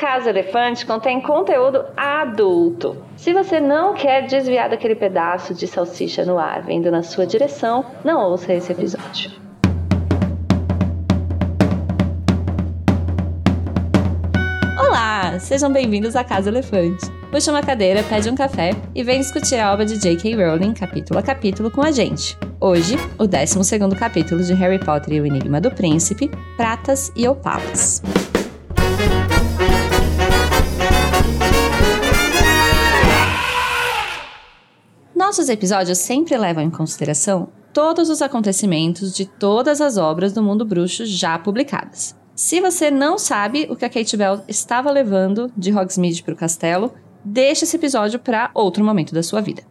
Casa Elefante contém conteúdo adulto. Se você não quer desviar daquele pedaço de salsicha no ar vindo na sua direção, não ouça esse episódio. Olá, sejam bem-vindos à Casa Elefante. Puxa uma cadeira, pede um café e vem discutir a obra de J.K. Rowling capítulo a capítulo com a gente. Hoje, o 12 capítulo de Harry Potter e o Enigma do Príncipe, Pratas e Opalas. Nossos episódios sempre levam em consideração todos os acontecimentos de todas as obras do mundo bruxo já publicadas. Se você não sabe o que a Kate Bell estava levando de Hogsmeade para o castelo, deixe esse episódio para outro momento da sua vida.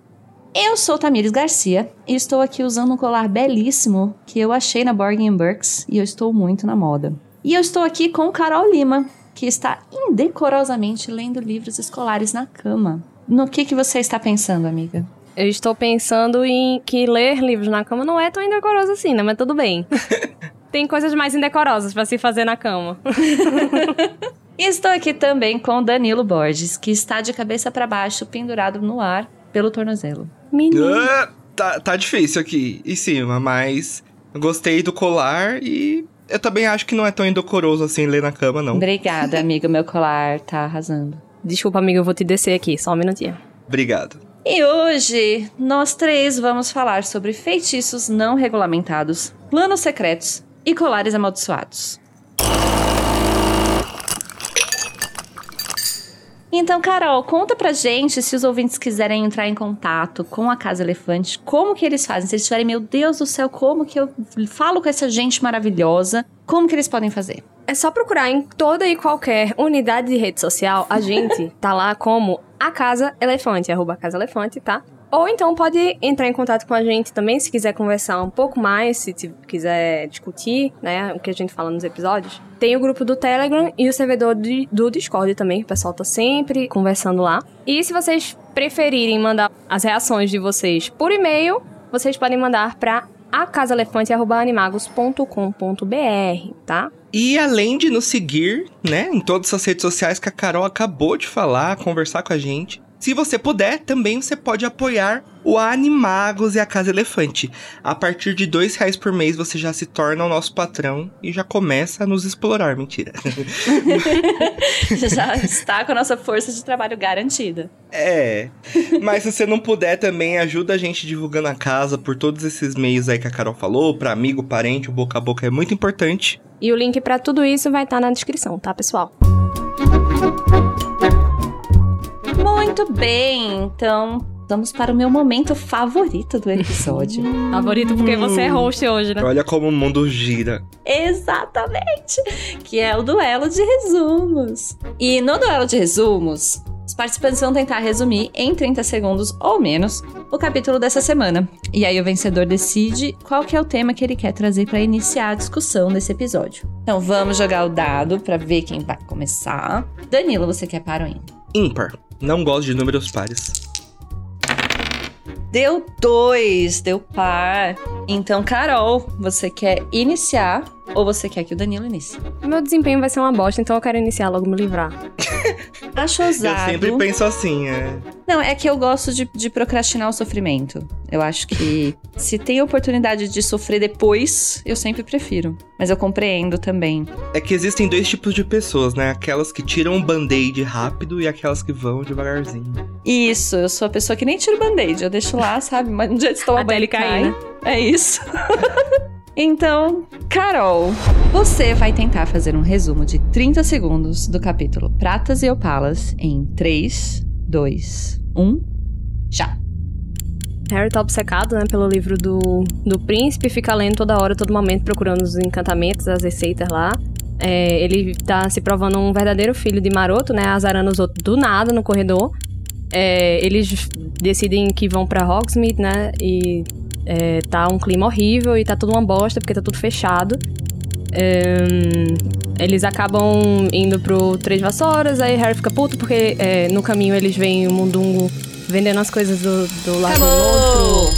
Eu sou Tamires Garcia e estou aqui usando um colar belíssimo que eu achei na Borgin Burks e eu estou muito na moda. E eu estou aqui com Carol Lima, que está indecorosamente lendo livros escolares na cama. No que, que você está pensando, amiga? Eu estou pensando em que ler livros na cama não é tão indecoroso assim, né? Mas tudo bem. Tem coisas mais indecorosas para se fazer na cama. estou aqui também com Danilo Borges, que está de cabeça para baixo, pendurado no ar pelo tornozelo. Menino. Uh, tá, tá difícil aqui em cima, mas gostei do colar e eu também acho que não é tão indecoroso assim ler na cama, não. Obrigada, amiga. Meu colar tá arrasando. Desculpa, amiga, eu vou te descer aqui, só um minutinho. Obrigado. E hoje nós três vamos falar sobre feitiços não regulamentados, planos secretos e colares amaldiçoados. Então, Carol, conta pra gente se os ouvintes quiserem entrar em contato com a Casa Elefante, como que eles fazem? Se eles tiverem, meu Deus do céu, como que eu falo com essa gente maravilhosa? Como que eles podem fazer? É só procurar em toda e qualquer unidade de rede social. A gente tá lá como a Casa Elefante, arroba Casa Elefante, tá? Ou então pode entrar em contato com a gente também se quiser conversar um pouco mais, se quiser discutir, né, o que a gente fala nos episódios. Tem o grupo do Telegram e o servidor de, do Discord também, que o pessoal tá sempre conversando lá. E se vocês preferirem mandar as reações de vocês por e-mail, vocês podem mandar para acasaelefante.animagos.com.br, tá? E além de nos seguir, né, em todas as redes sociais que a Carol acabou de falar, conversar com a gente, se você puder, também você pode apoiar o Animagos e a Casa Elefante. A partir de dois reais por mês você já se torna o nosso patrão e já começa a nos explorar. Mentira. já está com a nossa força de trabalho garantida. É. Mas se você não puder também, ajuda a gente divulgando a casa por todos esses meios aí que a Carol falou, para amigo, parente, o boca a boca é muito importante. E o link para tudo isso vai estar tá na descrição, tá, pessoal? Muito bem, então vamos para o meu momento favorito do episódio. favorito porque você é host hoje, né? Olha como o mundo gira. Exatamente! Que é o duelo de resumos. E no duelo de resumos, os participantes vão tentar resumir em 30 segundos ou menos o capítulo dessa semana. E aí o vencedor decide qual que é o tema que ele quer trazer para iniciar a discussão desse episódio. Então vamos jogar o dado para ver quem vai começar. Danilo, você quer para ou ímpar? Ímpar. Não gosto de números pares. Deu dois, deu par. Então, Carol, você quer iniciar ou você quer que o Danilo inicie? Meu desempenho vai ser uma bosta, então eu quero iniciar logo me livrar. Acho ousado. Eu sempre penso assim, é. Não, é que eu gosto de, de procrastinar o sofrimento. Eu acho que se tem oportunidade de sofrer depois, eu sempre prefiro. Mas eu compreendo também. É que existem dois tipos de pessoas, né? Aquelas que tiram um band-aid rápido e aquelas que vão devagarzinho. Isso, eu sou a pessoa que nem tira o band-aid. Eu deixo lá, sabe? Mas um dia de tomar banho ele cai. Né? É isso. Então, Carol, você vai tentar fazer um resumo de 30 segundos do capítulo Pratas e Opalas em 3, 2, 1, já. Harry tá obcecado, né, pelo livro do, do príncipe, fica lendo toda hora, todo momento, procurando os encantamentos, as receitas lá. É, ele tá se provando um verdadeiro filho de maroto, né, azarando os outros do nada no corredor. É, eles decidem que vão para Hogsmeade, né, e é, tá um clima horrível e tá tudo uma bosta porque tá tudo fechado. É, eles acabam indo pro Três Vassouras, aí Harry fica puto porque é, no caminho eles veem o Mundungo vendendo as coisas do, do lado do outro.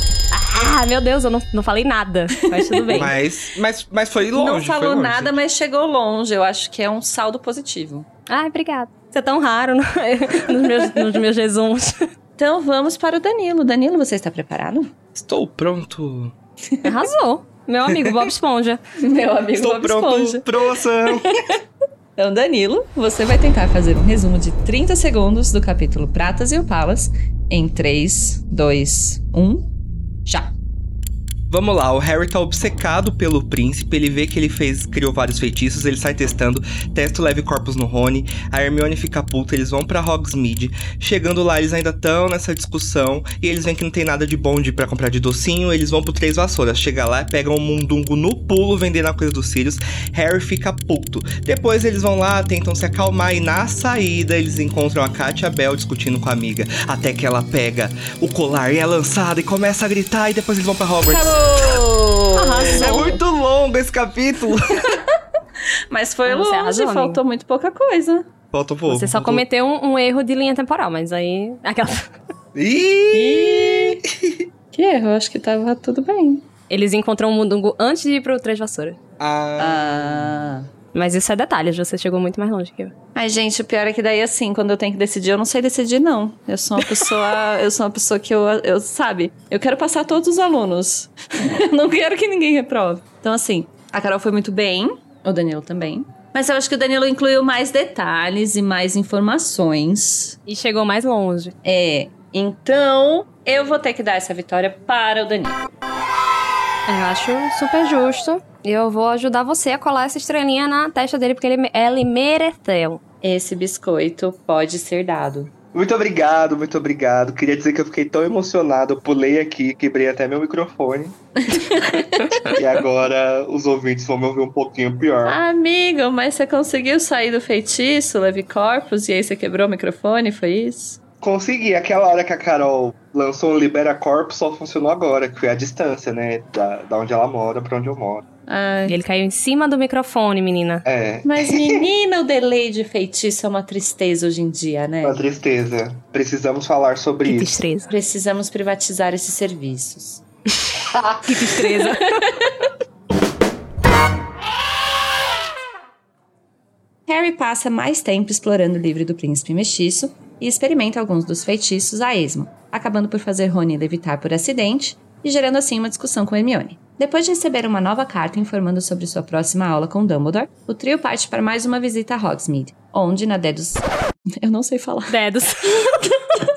Ah, meu Deus, eu não, não falei nada. Mas tudo bem. Mas, mas, mas foi longe. não falou longe. nada, mas chegou longe. Eu acho que é um saldo positivo. Ai, obrigada. Você é tão raro no- nos meus, nos meus resumos. Então vamos para o Danilo. Danilo, você está preparado? Estou pronto. Arrasou. Meu amigo Bob Esponja. Meu amigo Estou Bob pronto Esponja. pro ação. Então, Danilo, você vai tentar fazer um resumo de 30 segundos do capítulo Pratas e Opalas em 3, 2, 1, já. Vamos lá, o Harry tá obcecado pelo príncipe, ele vê que ele fez, criou vários feitiços, ele sai testando, testa o leve corpus no Rony, a Hermione fica puta, eles vão pra Hogsmeade, chegando lá eles ainda estão nessa discussão, e eles veem que não tem nada de bonde pra comprar de docinho, eles vão pro Três Vassouras, chega lá, pegam um mundungo no pulo vendendo a coisa dos Sirius, Harry fica puto. Depois eles vão lá, tentam se acalmar, e na saída eles encontram a Katia Bell discutindo com a amiga, até que ela pega o colar e é lançada e começa a gritar, e depois eles vão pra Hogwarts. Arrasou. É muito longo esse capítulo. Mas foi Você longe, arrasou, amigo. faltou muito pouca coisa. Falta um pouco. Você só faltou- cometeu um, um erro de linha temporal, mas aí. Aquela... Ih! Que erro, eu acho que tava tudo bem. Eles encontram o Mundungo antes de ir pro Três Vassouras. Ah, Ah. Mas isso é detalhes, você chegou muito mais longe que eu. Ai, gente, o pior é que daí, assim, quando eu tenho que decidir, eu não sei decidir, não. Eu sou uma pessoa. eu sou uma pessoa que eu, eu. Sabe? Eu quero passar todos os alunos. eu não quero que ninguém reprove. Então, assim, a Carol foi muito bem, o Danilo também. Mas eu acho que o Danilo incluiu mais detalhes e mais informações. E chegou mais longe. É. Então, eu vou ter que dar essa vitória para o Danilo. Eu acho super justo. E eu vou ajudar você a colar essa estrelinha na testa dele, porque ele, ele mereceu. Esse biscoito pode ser dado. muito obrigado, muito obrigado. Queria dizer que eu fiquei tão emocionado. Eu pulei aqui, quebrei até meu microfone. e agora os ouvintes vão me ouvir um pouquinho pior. Amigo, mas você conseguiu sair do feitiço, Leve Corpus, e aí você quebrou o microfone, foi isso? Consegui. Aquela hora que a Carol lançou o Libera Corpo só funcionou agora, que foi a distância, né? Da, da onde ela mora pra onde eu moro. Ai. Ele caiu em cima do microfone, menina. É. Mas, menina, o delay de feitiço é uma tristeza hoje em dia, né? Uma tristeza. Precisamos falar sobre Que isso. destreza. Precisamos privatizar esses serviços. Que destreza. Harry passa mais tempo explorando o livro do príncipe mestiço e experimenta alguns dos feitiços a esmo, acabando por fazer Rony levitar por acidente e gerando assim uma discussão com Hermione. Depois de receber uma nova carta informando sobre sua próxima aula com Dumbledore, o trio parte para mais uma visita a Hogsmeade, onde na Dedos... Eu não sei falar. Dedos.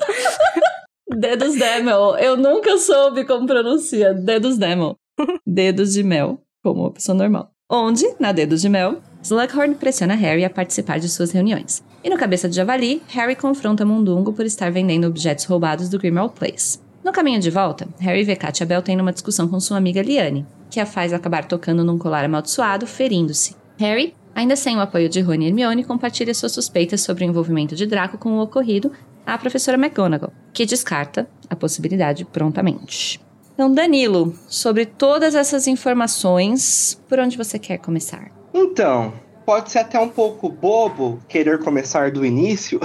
Dedos Demel. Eu nunca soube como pronuncia. Dedos Demel. Dedos de mel, como uma pessoa normal. Onde, na Dedos de Mel, Slughorn pressiona Harry a participar de suas reuniões. E no Cabeça de Javali, Harry confronta Mundungo por estar vendendo objetos roubados do Grimmauld Place. No caminho de volta, Harry vê Katia Bell tendo uma discussão com sua amiga Liane, que a faz acabar tocando num colar amaldiçoado, ferindo-se. Harry, ainda sem o apoio de Rony e Hermione, compartilha suas suspeitas sobre o envolvimento de Draco com o ocorrido à professora McGonagall, que descarta a possibilidade prontamente. Então, Danilo, sobre todas essas informações, por onde você quer começar? Então, pode ser até um pouco bobo querer começar do início,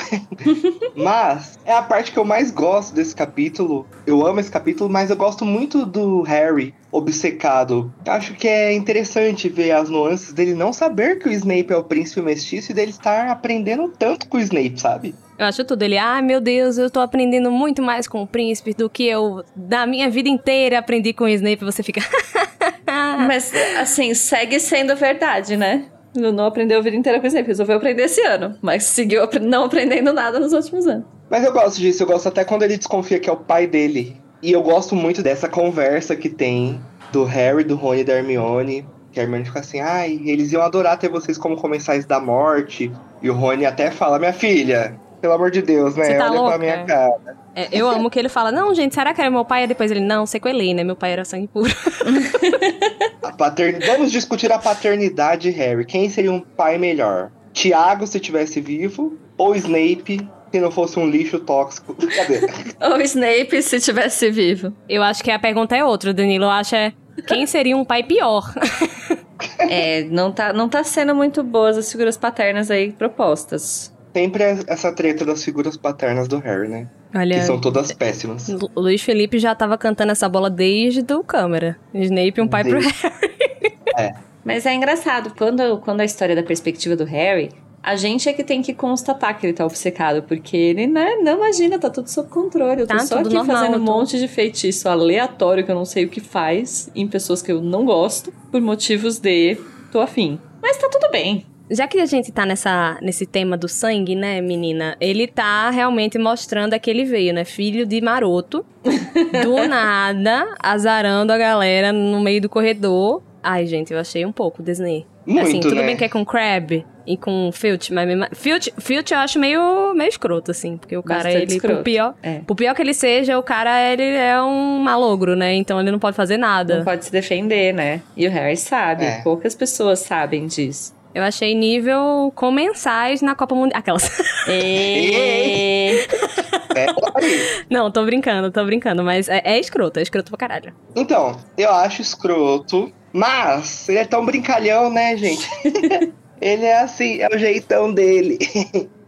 mas é a parte que eu mais gosto desse capítulo. Eu amo esse capítulo, mas eu gosto muito do Harry obcecado. Acho que é interessante ver as nuances dele não saber que o Snape é o príncipe mestiço e dele estar aprendendo tanto com o Snape, sabe? Eu acho tudo. Ele, ah, meu Deus, eu tô aprendendo muito mais com o príncipe do que eu, na minha vida inteira, aprendi com o Snape. Você fica. Mas, assim, segue sendo verdade, né? Eu não aprendeu a vida inteira com isso, resolveu aprender esse ano, mas seguiu não aprendendo nada nos últimos anos. Mas eu gosto disso, eu gosto até quando ele desconfia que é o pai dele. E eu gosto muito dessa conversa que tem do Harry, do Rony e da Hermione. Que a Hermione fica assim, ai, eles iam adorar ter vocês como comensais da morte. E o Rony até fala, minha filha, pelo amor de Deus, né? Você tá Olha louca? pra minha cara. É, eu amo que ele fala, não, gente, será que era meu pai? E depois ele, não, sequelei, né? Meu pai era sangue puro. A patern... Vamos discutir a paternidade de Harry. Quem seria um pai melhor? Tiago, se tivesse vivo, ou Snape, se não fosse um lixo tóxico? Cadê? Ou Snape se tivesse vivo. Eu acho que a pergunta é outra, Danilo. Eu acho é quem seria um pai pior? É, não tá, não tá sendo muito boas as figuras paternas aí propostas. Sempre é essa treta das figuras paternas do Harry, né? Olha, Que são todas péssimas. Lu- Luiz Felipe já tava cantando essa bola desde o câmera. Snape, um pai pro Desde- Harry. Mas é engraçado, quando, quando a história é da perspectiva do Harry, a gente é que tem que constatar que ele tá obcecado, porque ele, né, não imagina, tá tudo sob controle. Eu tô Tá só aqui normal, fazendo um tô- monte de feitiço aleatório que eu não sei o que faz, em pessoas que eu não gosto, por motivos de tô afim. Mas tá tudo bem. Já que a gente tá nessa, nesse tema do sangue, né, menina? Ele tá realmente mostrando a que ele veio, né? Filho de maroto. do nada, azarando a galera no meio do corredor. Ai, gente, eu achei um pouco Disney. Muito, assim, tudo né? bem que é com Crab e com Filch, mas mesmo... Filch, Filch eu acho meio, meio escroto, assim. Porque o cara, Bastante ele, escroto. por pior, É. por pior que ele seja, o cara, ele é um malogro, né? Então ele não pode fazer nada. Não pode se defender, né? E o Harry sabe, É. poucas pessoas sabem disso. Eu achei nível comensais na Copa Mundial. Aquelas. E... É. Não, tô brincando, tô brincando, mas é, é escroto, é escroto pra caralho. Então, eu acho escroto, mas ele é tão brincalhão, né, gente? ele é assim, é o jeitão dele.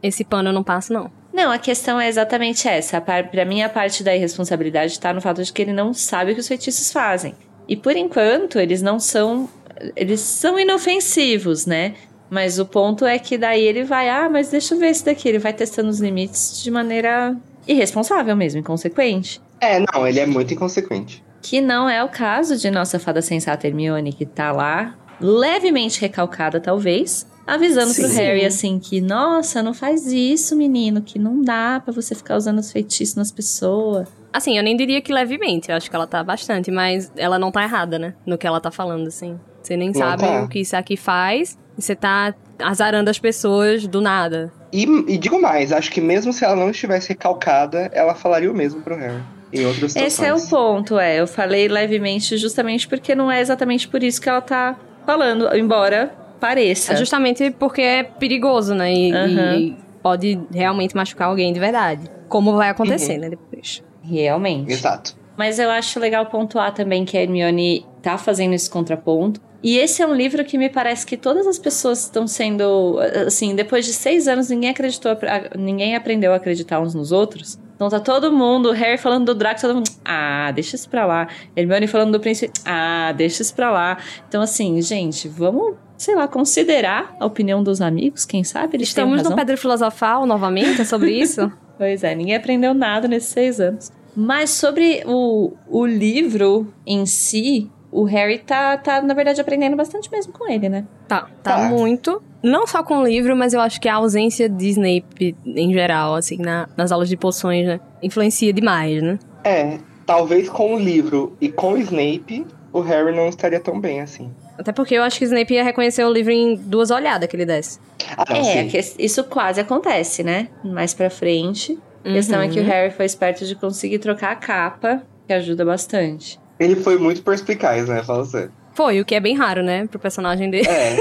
Esse pano eu não passo, não. Não, a questão é exatamente essa. A par- Pra mim, a parte da irresponsabilidade tá no fato de que ele não sabe o que os feitiços fazem. E por enquanto, eles não são. Eles são inofensivos, né? Mas o ponto é que daí ele vai, ah, mas deixa eu ver esse daqui. Ele vai testando os limites de maneira irresponsável mesmo, inconsequente. É, não, ele é muito inconsequente. Que não é o caso de nossa fada sensata Hermione, que tá lá, levemente recalcada, talvez, avisando pro Sim. Harry assim que, nossa, não faz isso, menino, que não dá pra você ficar usando os feitiços nas pessoas. Assim, eu nem diria que levemente, eu acho que ela tá bastante, mas ela não tá errada, né? No que ela tá falando, assim. Você nem Não sabe tá. o que isso aqui faz, e você tá azarando as pessoas do nada. E, e digo mais, acho que mesmo se ela não estivesse recalcada, ela falaria o mesmo pro Harry. Em outras situações. Esse é o ponto, é. Eu falei levemente justamente porque não é exatamente por isso que ela tá falando, embora pareça. É justamente porque é perigoso, né? E, Aham. e pode realmente machucar alguém de verdade. Como vai acontecer, Uhum. né? Depois. Realmente. Exato. Mas eu acho legal pontuar também que a Hermione tá fazendo esse contraponto. E esse é um livro que me parece que todas as pessoas estão sendo. Assim, depois de seis anos, ninguém acreditou, ninguém aprendeu a acreditar uns nos outros. Então tá todo mundo, o Harry falando do Draco, todo mundo. Ah, deixa isso pra lá. Hermione falando do príncipe. Ah, deixa isso pra lá. Então, assim, gente, vamos, sei lá, considerar a opinião dos amigos, quem sabe? Eles Estamos no Pedra Filosofal novamente, é sobre isso? Pois é, ninguém aprendeu nada nesses seis anos. Mas sobre o, o livro em si, o Harry tá, tá, na verdade, aprendendo bastante mesmo com ele, né? Tá, tá Tá. muito. Não só com o livro, mas eu acho que a ausência de Snape em geral, assim, na- nas aulas de poções, né? Influencia demais, né? É, talvez com o livro e com o Snape, o Harry não estaria tão bem assim. Até porque eu acho que Snape ia reconhecer o livro em duas olhadas que ele desse. Ah, não, é, que isso quase acontece, né? Mais pra frente. A questão é que o Uhum. Harry foi esperto de conseguir trocar a capa, que ajuda bastante. Ele foi muito perspicaz, né? Fala sério. Foi, o que é bem raro, né? Pro personagem dele. É,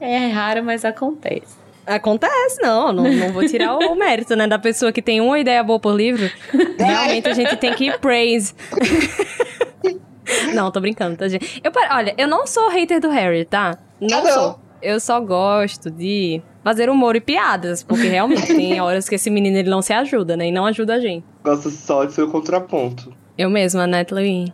É raro, mas acontece. Acontece, não, não, não vou tirar o mérito, né? Da pessoa que tem uma ideia boa por livro. Realmente a gente tem que praise. não, tô brincando, tá, gente? Eu, olha, eu não sou hater do Harry, tá? Não Ah, não. sou. Eu só gosto de fazer humor e piadas, porque realmente tem horas que esse menino ele não se ajuda, né? E não ajuda a gente. gosta só de seu contraponto. Eu mesma, Chloe?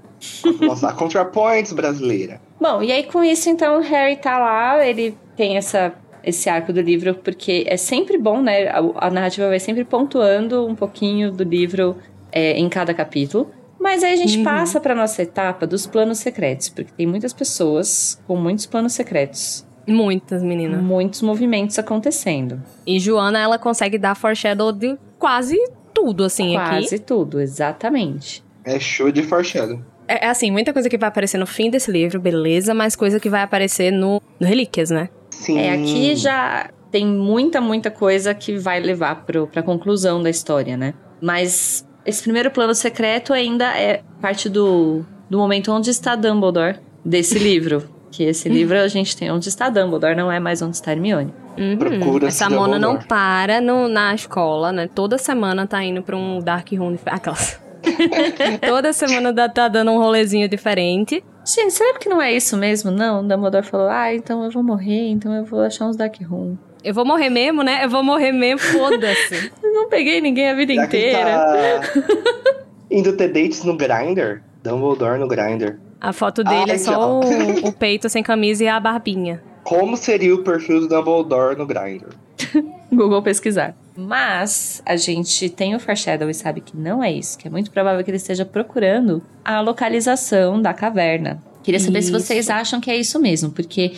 Nossa, a ContraPoints brasileira. Bom, e aí com isso, então, o Harry tá lá, ele tem essa, esse arco do livro, porque é sempre bom, né? A, a narrativa vai sempre pontuando um pouquinho do livro é, em cada capítulo. Mas aí a gente Uhum. passa pra nossa etapa dos planos secretos, porque tem muitas pessoas com muitos planos secretos, Muitas, meninas. muitos movimentos acontecendo. E Joana, ela consegue dar foreshadow de quase tudo, assim, aqui. Quase tudo, exatamente. É show de foreshadow. É, é assim, muita coisa que vai aparecer no fim desse livro, beleza, mas coisa que vai aparecer no, no Relíquias, né? Sim. É, aqui já tem muita, muita coisa que vai levar pro, pra conclusão da história, né? Mas esse primeiro plano secreto ainda é parte do, do momento onde está Dumbledore desse livro. Que esse livro a gente tem onde está Dumbledore, não é mais onde está Hermione. Uhum. Procura-se Essa Mona não para no- na escola, né? Toda semana tá indo pra um Dark Room. Aquelas. Toda semana dá- tá dando um rolezinho diferente. Gente, será que não é isso mesmo? Não, Dumbledore falou, ah, então eu vou morrer, então eu vou achar uns Dark Room. Eu vou morrer mesmo, né? Eu vou morrer mesmo, foda-se. Não peguei ninguém a vida Já que inteira. tá indo ter dates no Grindr? Dumbledore no Grindr. A foto dele Ai, é só o, o peito sem camisa e a barbinha. Como seria o perfil do Dumbledore no Grindr? Google pesquisar. Mas a gente tem o foreshadow e sabe que não é isso, que é muito provável que ele esteja procurando a localização da caverna. Queria saber se Isso. vocês acham que é isso mesmo, porque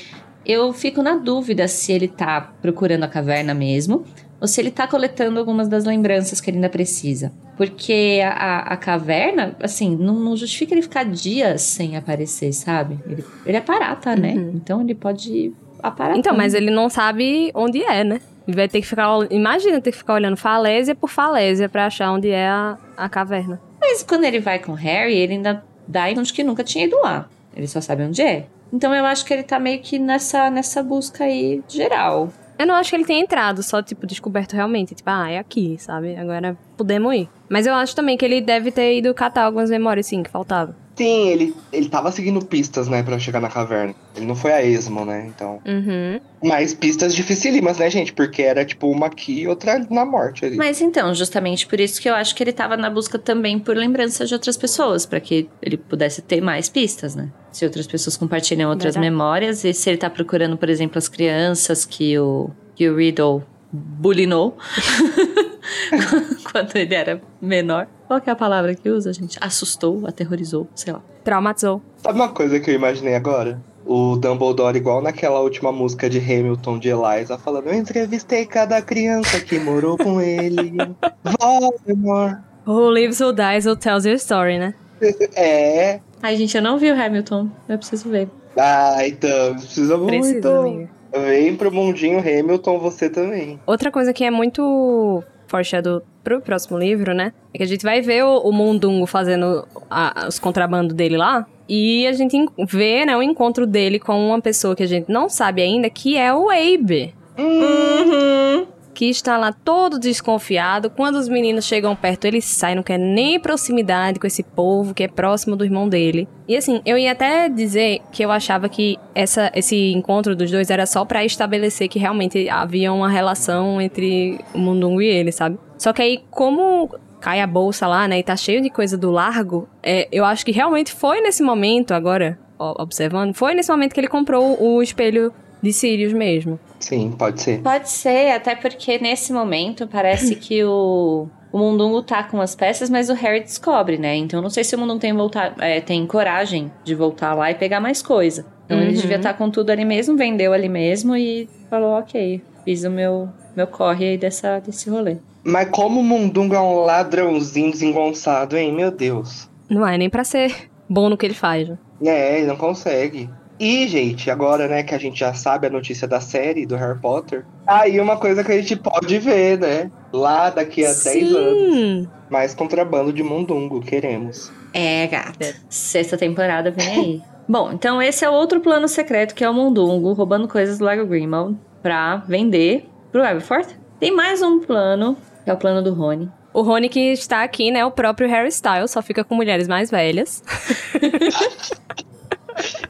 eu fico na dúvida se ele tá procurando a caverna mesmo ou se ele tá coletando algumas das lembranças que ele ainda precisa. Porque a, a- a caverna, assim, não, não justifica ele ficar dias sem aparecer, sabe? Ele, ele é parata, né? Uhum. Então ele pode aparar. Então, mas ele não sabe onde é, né? Vai ter que ficar. Imagina ter que ficar olhando falésia por falésia pra achar onde é a, a caverna. Mas quando ele vai com o Harry, ele ainda dá a de que nunca tinha ido lá. Ele só sabe onde é. Então eu acho que ele tá meio que nessa, nessa busca aí geral. Eu não acho que ele tenha entrado, só, tipo, descoberto realmente. Tipo, ah, é aqui, sabe? Agora podemos ir. Mas eu acho também que ele deve ter ido catar algumas memórias, sim, que faltavam. Sim, ele, ele tava seguindo pistas, né, pra chegar na caverna. Ele não foi a esmo, né, então... Uhum. Mas pistas dificílimas, né, gente? Porque era, tipo, uma aqui e outra na morte ali. Mas então, justamente por isso que eu acho que ele tava na busca também por lembranças de outras pessoas, pra que ele pudesse ter mais pistas, né? Se outras pessoas compartilham outras Verdade. memórias, e se ele tá procurando, por exemplo, as crianças que o, que o Riddle bulinou quando ele era menor. Qual que é a palavra que usa, gente? Assustou, aterrorizou, sei lá. Traumatizou. Sabe uma coisa que eu imaginei agora? O Dumbledore, igual naquela última música de Hamilton de Eliza, falando: Eu entrevistei cada criança que morou com ele. Voldemort. Who lives, who dies, who tells your story, né? É. Ai, gente, eu não vi o Hamilton. Eu preciso ver. Ah, então, precisa muito. Precisa, amiga. Vem pro mundinho Hamilton, você também. Outra coisa que é muito foreshadow pro próximo livro, né? É que a gente vai ver o, o Mundungo fazendo a- os contrabando dele lá. E a gente en- vê, né, o encontro dele com uma pessoa que a gente não sabe ainda, que é o Abe. Uhum. Que está lá todo desconfiado. Quando os meninos chegam perto, ele sai, não quer nem proximidade com esse povo que é próximo do irmão dele. E assim, eu ia até dizer que eu achava que essa, esse encontro dos dois era só pra estabelecer que realmente havia uma relação entre o Mundungo e ele, sabe? Só que aí, como cai a bolsa lá, né, e tá cheio de coisa do largo, é, eu acho que realmente foi nesse momento, agora, ó, observando, foi nesse momento que ele comprou o espelho de Sirius mesmo. Sim, pode ser. Pode ser, até porque nesse momento parece que o, o Mundungo tá com as peças, mas o Harry descobre, né? Então não sei se o Mundungo tem, voltar, é, tem coragem de voltar lá e pegar mais coisa. Então ele Uhum. devia estar com tudo ali mesmo, vendeu ali mesmo e falou, ok, fiz o meu, meu corre aí dessa, desse rolê. Mas como o Mundungo é um ladrãozinho desengonçado, hein? Meu Deus. Não é nem pra ser bom no que ele faz. né? É, ele não consegue. E, gente, agora, né, que a gente já sabe a notícia da série do Harry Potter, aí uma coisa que a gente pode ver, né? Lá daqui a 10 anos, Sim! mais contrabando de Mundungo, queremos. É, gata. Sexta temporada vem aí. Bom, então esse é outro plano secreto que é o Mundungo roubando coisas do Lago Grimald pra vender pro Aberforth. Tem mais um plano, que é o plano do Rony. O Rony que está aqui, né? O próprio Harry Styles, só fica com mulheres mais velhas.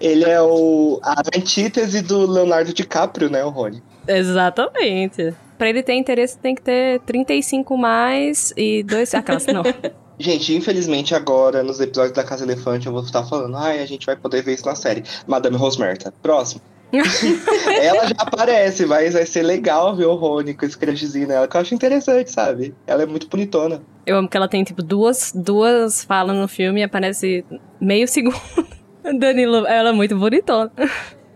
Ele é o a antítese do Leonardo DiCaprio, né, o Rony? Exatamente. Pra ele ter interesse, tem que ter 35 mais e dois. Aquelas, não. Gente, infelizmente agora, nos episódios da Casa Elefante, eu vou estar falando, ai, a gente vai poder ver isso na série. Madame Rosmerta. Próximo. ela já aparece, mas vai ser legal ver o Rony com esse crushzinho nela, que eu acho interessante, sabe? Ela é muito bonitona. Eu amo que ela tem, tipo, duas, duas falas no filme e aparece meio segundo. Danilo, ela é muito bonitona.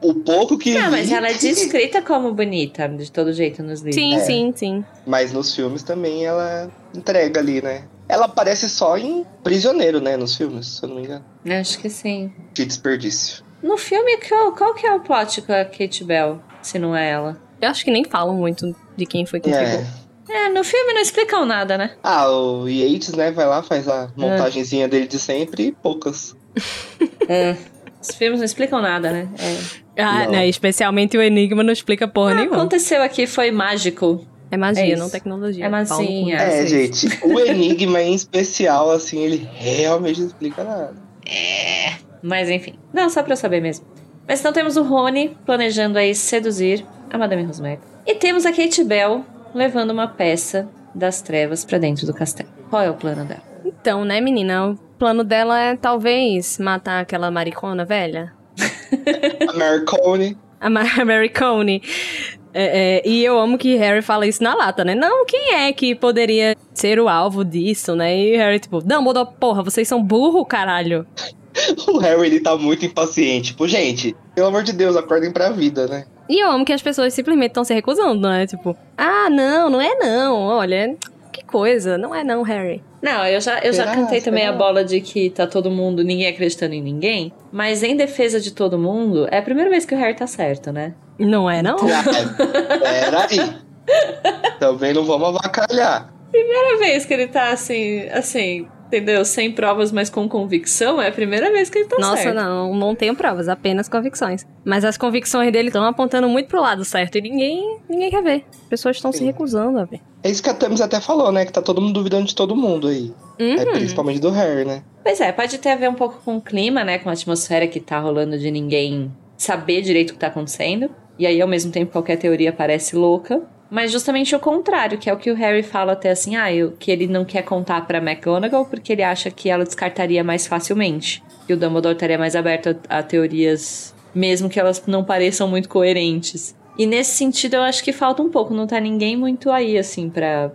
O pouco que. Ah, mas ela é descrita como bonita, de todo jeito, nos livros. Sim, É. sim, sim. Mas nos filmes também ela entrega ali, né? Ela aparece só em Prisioneiro, né? Nos filmes, se eu não me engano. Acho que sim. Que desperdício. No filme, qual, qual que é o plot com a Kate Bell, se não é ela? Eu acho que nem falam muito de quem foi que. É. É, no filme não explicam nada, né? Ah, o Yates, né? Vai lá, faz a montagenzinha dele de sempre e poucas. É. Os filmes não explicam nada, né? É. Ah, Não. né? Especialmente o Enigma não explica porra O que nenhuma. aconteceu aqui foi mágico. É magia, É não tecnologia. É magia. É, gente, o Enigma em especial, assim, ele realmente não explica nada. Mas enfim. Não, só pra eu saber mesmo. Mas então temos o Rony planejando aí seduzir a Madame Rosmerta. E temos a Kate Bell levando uma peça das trevas pra dentro do castelo. Qual é o plano dela? Então, né, menina? O plano dela é talvez matar aquela maricona velha. A Marconi. A Ma- Mary Coney. É, é, e eu amo que Harry fala isso na lata, né? Não, quem é que poderia ser o alvo disso, né? E Harry, tipo, Dumbledore, porra, vocês são burro, caralho. O Harry, ele tá muito impaciente. Tipo, gente, pelo amor de Deus, acordem pra vida, né? E eu amo que as pessoas simplesmente estão se recusando, né? Tipo, ah, não, não é não, olha, que coisa, não é não, Harry. Não, eu já, eu já cantei também a bola de que tá todo mundo, ninguém acreditando em ninguém. Mas em defesa de todo mundo, é a primeira vez que o Harry tá certo, né? Não é não? Peraí. Também não vamos avacalhar. Primeira vez que ele tá assim, assim, entendeu? Sem provas, mas com convicção, é a primeira vez que ele tá Nossa, certo. não, não tenho provas, apenas convicções. Mas as convicções dele estão apontando muito pro lado certo e ninguém, ninguém quer ver. As pessoas estão se recusando a ver. É isso que a Thames até falou, né? Que tá todo mundo duvidando de todo mundo aí. É Uhum. principalmente do Harry, né? Pois é, pode ter a ver um pouco com o clima, né? Com a atmosfera que tá rolando de ninguém saber direito o que tá acontecendo. E aí, ao mesmo tempo, qualquer teoria parece louca. Mas justamente o contrário, que é o que o Harry fala até assim, ah, eu, que ele não quer contar pra McGonagall porque ele acha que ela descartaria mais facilmente. Que o Dumbledore estaria mais aberto a, a teorias, mesmo que elas não pareçam muito coerentes. E nesse sentido, eu acho que falta um pouco, não tá ninguém muito aí, assim, pra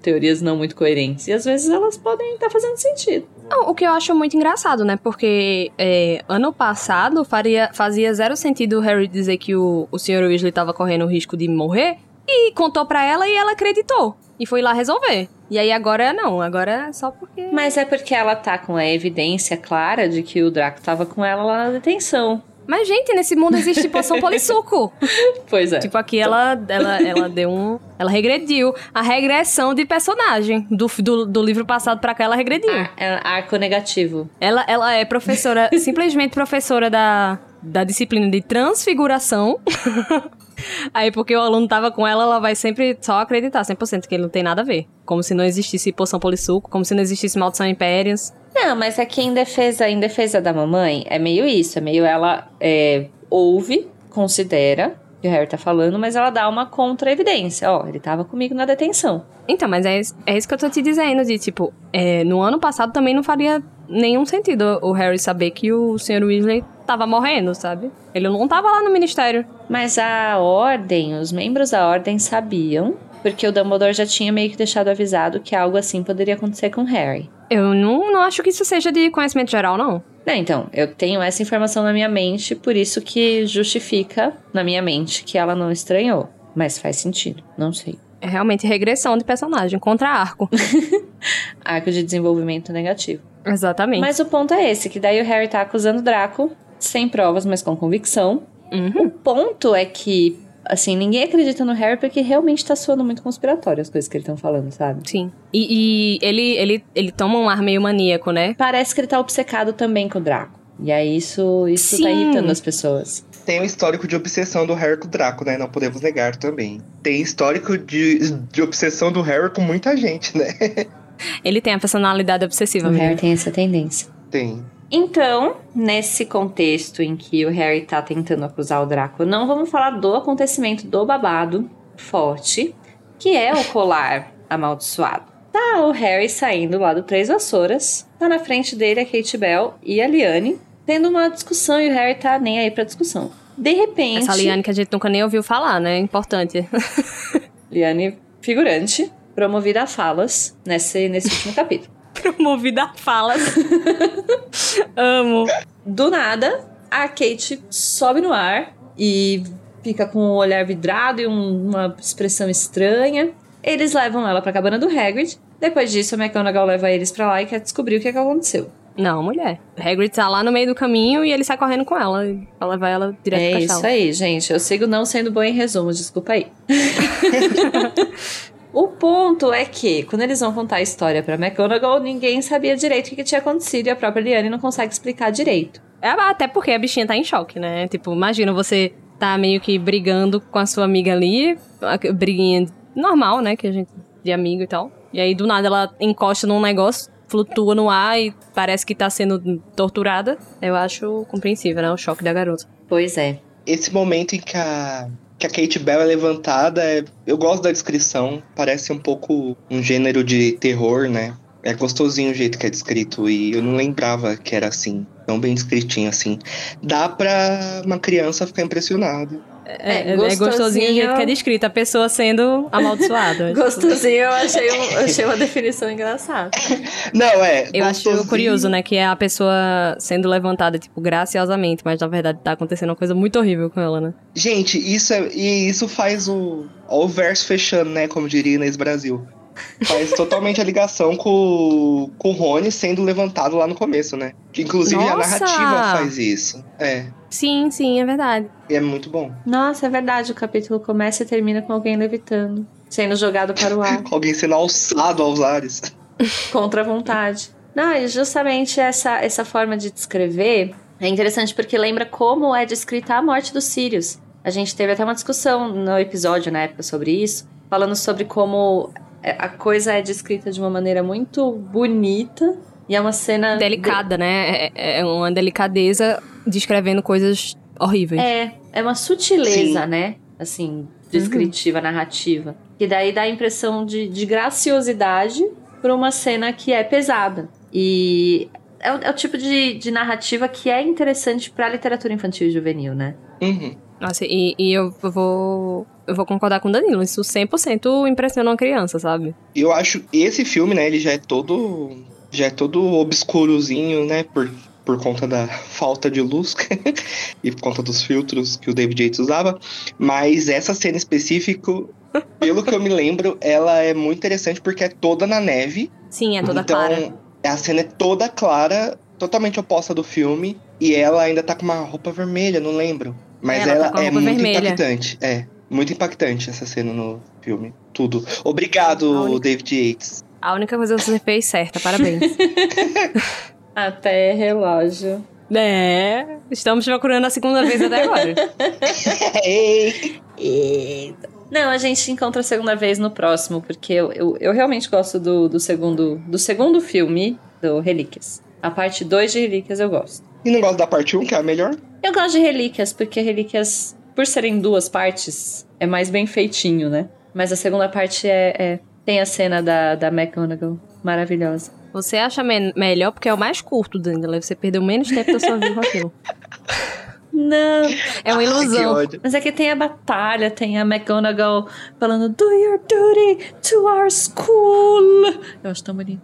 teorias não muito coerentes. E às vezes elas podem estar fazendo sentido. O que eu acho muito engraçado, né? Porque é, ano passado faria, fazia zero sentido o Harry dizer que o, o Sr. Weasley tava correndo o risco de morrer e contou pra ela e ela acreditou. E foi lá resolver. E aí agora não, agora é só porque. Mas é porque ela tá com a evidência clara de que o Draco tava com ela lá na detenção. Mas, gente, nesse mundo existe poção polissuco. Pois é. tipo, aqui ela, ela, ela deu um. Ela regrediu. A regressão de personagem. Do, do, do livro passado pra cá, ela regrediu. Ar- é arco negativo. Ela, ela é professora, simplesmente professora da, da disciplina de transfiguração. Aí, porque o aluno tava com ela, ela vai sempre só acreditar 100% que ele não tem nada a ver. Como se não existisse poção polissuco, como se não existisse maldição impérios. Não, mas é que em defesa, em defesa da mamãe, é meio isso. É meio ela é, ouve, considera o que o Harry tá falando, mas ela dá uma contra-evidência. Ó, ele tava comigo na detenção. Então, mas é, é isso que eu tô te dizendo, de tipo, é, no ano passado também não faria nenhum sentido o Harry saber que o Sr. Weasley tava morrendo, sabe? Ele não tava lá no ministério. Mas a ordem, os membros da ordem sabiam, porque o Dumbledore já tinha meio que deixado avisado que algo assim poderia acontecer com o Harry. Eu não, não acho que isso seja de conhecimento geral, não. Não, então, eu tenho essa informação na minha mente, por isso que justifica na minha mente que ela não estranhou. Mas faz sentido, não sei. É realmente regressão de personagem contra arco. Arco de desenvolvimento negativo. Exatamente. Mas o ponto é esse, que daí o Harry tá acusando o Draco, sem provas, mas com convicção. Uhum. O ponto é que, assim, ninguém acredita no Harry porque realmente tá soando muito conspiratório as coisas que eles estão falando, sabe? Sim. E, e ele, ele, ele toma um ar meio maníaco, né? Parece que ele tá obcecado também com o Draco. E aí isso, isso tá irritando as pessoas. Tem um histórico de obsessão do Harry com o Draco, né? Não podemos negar também. Tem histórico de, de obsessão do Harry com muita gente, né? Ele tem a personalidade obsessiva O Harry mesmo. tem essa tendência. Tem. Então, nesse contexto em que o Harry tá tentando acusar o Draco, não vamos falar do acontecimento do babado forte, que é o colar amaldiçoado. Tá o Harry saindo lá do Três Vassouras, tá na frente dele a Kate Bell e a Liane, tendo uma discussão e o Harry tá nem aí pra discussão. De repente, Essa Liane que a gente nunca nem ouviu falar, né? Importante. Liane figurante, promovida a falas nesse, nesse último capítulo. Promovida a falas. Amo. Do nada, a Kate sobe no ar e fica com o olhar vidrado e um- uma expressão estranha. Eles levam ela pra cabana do Hagrid. Depois disso, a McGonagall leva eles pra lá e quer descobrir o que, é que aconteceu. Não, mulher. Hagrid tá lá no meio do caminho e ele sai correndo com ela. Ela vai ela direto é pra isso chala. aí, gente. Eu sigo não sendo boa em resumo, desculpa aí. o ponto é que, quando eles vão contar a história pra McGonagall, ninguém sabia direito o que, que tinha acontecido e a própria Liane não consegue explicar direito. É, até porque a bichinha tá em choque, né? Tipo, imagina você tá meio que brigando com a sua amiga ali, briguinha normal, né? Que a gente de amigo e tal. E aí do nada ela encosta num negócio, flutua no ar e parece que tá sendo torturada. Eu acho compreensível, né? O choque da garota. Pois é. Esse momento em que a, que a Kate Bell é levantada. É... Eu gosto da descrição. Parece um pouco um gênero de terror, né? É gostosinho o jeito que é descrito e eu não lembrava que era assim, tão bem descritinho assim. Dá pra uma criança ficar impressionada. É, é, é gostosinho o jeito que é descrito, a pessoa sendo amaldiçoada. gostosinho, eu achei, um, achei uma definição engraçada. Não, é. Eu acho curioso, né, que é a pessoa sendo levantada, tipo, graciosamente, mas na verdade tá acontecendo uma coisa muito horrível com ela, né? Gente, isso é. E isso faz o. Ó, o verso fechando, né? Como diria Inês Brasil. Faz totalmente a ligação com, com o Rony sendo levantado lá no começo, né? Que inclusive Nossa! a narrativa faz isso. É. Sim, sim, é verdade. E é muito bom. Nossa, é verdade. O capítulo começa e termina com alguém levitando, sendo jogado para o ar, Alguém sendo alçado aos ares. contra a vontade. Não, e justamente essa, essa forma de descrever é interessante porque lembra como é descrita a morte dos Sirius. A gente teve até uma discussão no episódio na época sobre isso, falando sobre como é, a coisa é descrita de uma maneira muito bonita e é uma cena Delicada, né? É, é uma delicadeza descrevendo coisas horríveis. É, é uma sutileza, Sim. né? Assim, descritiva, narrativa. Que daí dá a impressão de, de graciosidade por uma cena que é pesada. E é o, é o tipo de, de narrativa que é interessante pra literatura infantil e juvenil, né? Uhum. Nossa, e, e eu vou. Eu vou concordar com o Danilo. Isso 100% impressiona uma criança, sabe? E eu acho esse filme, né, ele já é todo já é todo obscurozinho, né, por, por conta da falta de luz e por conta dos filtros que o David Yates usava, mas essa cena específico, pelo que eu me lembro, ela é muito interessante porque é toda na neve. Sim, é toda então, clara. a cena é toda clara, totalmente oposta do filme, e ela ainda tá com uma roupa vermelha, não lembro. Mas Ela tá ela, a é muito vermelha. impactante, é. Muito impactante essa cena no filme. Tudo. Obrigado, David Yates. A única coisa que você fez certa, parabéns. Até relógio. é, estamos procurando a segunda vez até agora. Não, a gente encontra a segunda vez no próximo, porque eu, eu, eu realmente gosto do, do, segundo, do segundo filme do Relíquias. A parte 2 de Relíquias eu gosto. E não gosta da parte 1, que é a melhor? Eu gosto de Relíquias, porque Relíquias, por serem duas partes, é mais bem feitinho, né? Mas a segunda parte é, é- tem a cena da, da McGonagall, maravilhosa. Você acha me- melhor porque é o mais curto, Danilo. Você perdeu menos tempo da sua vida com aquilo. Não, É uma Ai, ilusão. ódio. mas é que tem a batalha, tem a McGonagall falando Do your duty to our school. Eu acho tão bonito.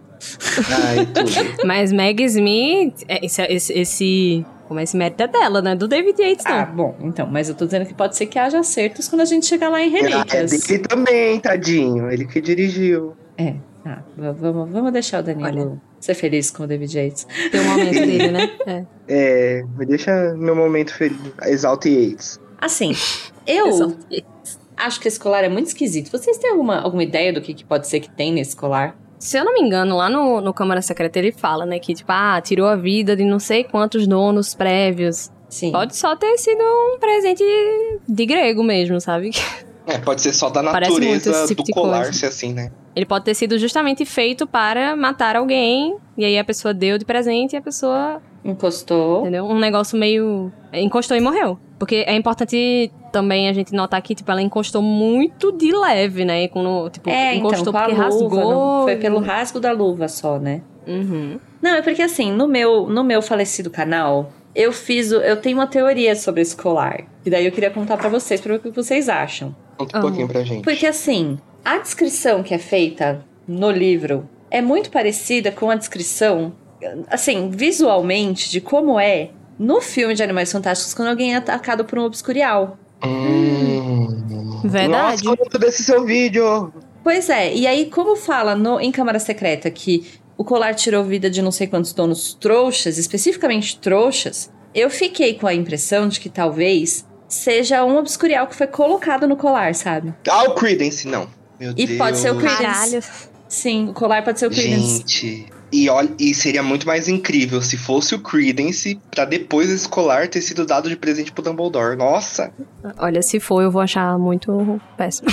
Ai, tudo. Mas Meg Smith, é, esse, esse, esse, é esse mérito é dela, né? Do David Yates, não. Ah, bom, então, mas eu tô dizendo que pode ser que haja acertos quando a gente chegar lá em Ah, é Relíquias. dele também, tadinho. Ele que dirigiu. É, tá. v- Vamos, vamos deixar o Danilo ser feliz com o David Yates. Tem um momento dele, né? É. É, me deixa meu momento feliz. Exalte Yates. Assim, eu acho que esse colar é muito esquisito. Vocês têm alguma, alguma ideia do que, que pode ser que tem nesse colar? Se eu não me engano, lá no, no Câmara Secreta ele fala, né? Que, tipo, ah, tirou a vida de não sei quantos donos prévios. Sim. Pode só ter sido um presente de grego mesmo, sabe? É, pode ser só da Parece muito natureza esse tipo do de colar coisa. ser assim, né? Ele pode ter sido justamente feito para matar alguém, e aí a pessoa deu de presente e a pessoa, Encostou. entendeu? Um negócio meio. encostou e morreu. Porque é importante também a gente notar que, tipo, ela encostou muito de leve, né? E Quando, tipo, É, então, encostou a porque luva. rasgou. foi pelo rasgo da luva só, né? Uhum. Não, é porque assim, no meu, no meu falecido canal, eu fiz. o- Eu tenho uma teoria sobre esse colar. E daí eu queria contar pra vocês, pra ver o que vocês acham. Conta um Amo. pouquinho pra gente. Porque assim, a descrição que é feita no livro é muito parecida com a descrição, assim, visualmente, de como é no filme de Animais Fantásticos quando alguém é atacado por um obscurial. Hum. Verdade. Nossa, conta desse seu vídeo. Pois é, e aí, como fala no, em Câmara Secreta que o colar tirou vida de não sei quantos donos trouxas, especificamente trouxas, eu fiquei com a impressão de que talvez seja um obscurial que foi colocado no colar, sabe? Ah, o Credence, não. Meu E Deus. pode ser o Creedence. Caralho. Sim, o colar pode ser o Credence. Gente. E, olha, e seria muito mais incrível se fosse o Credence pra depois esse colar ter sido dado de presente pro Dumbledore. Nossa! Olha, se for, eu vou achar muito péssimo.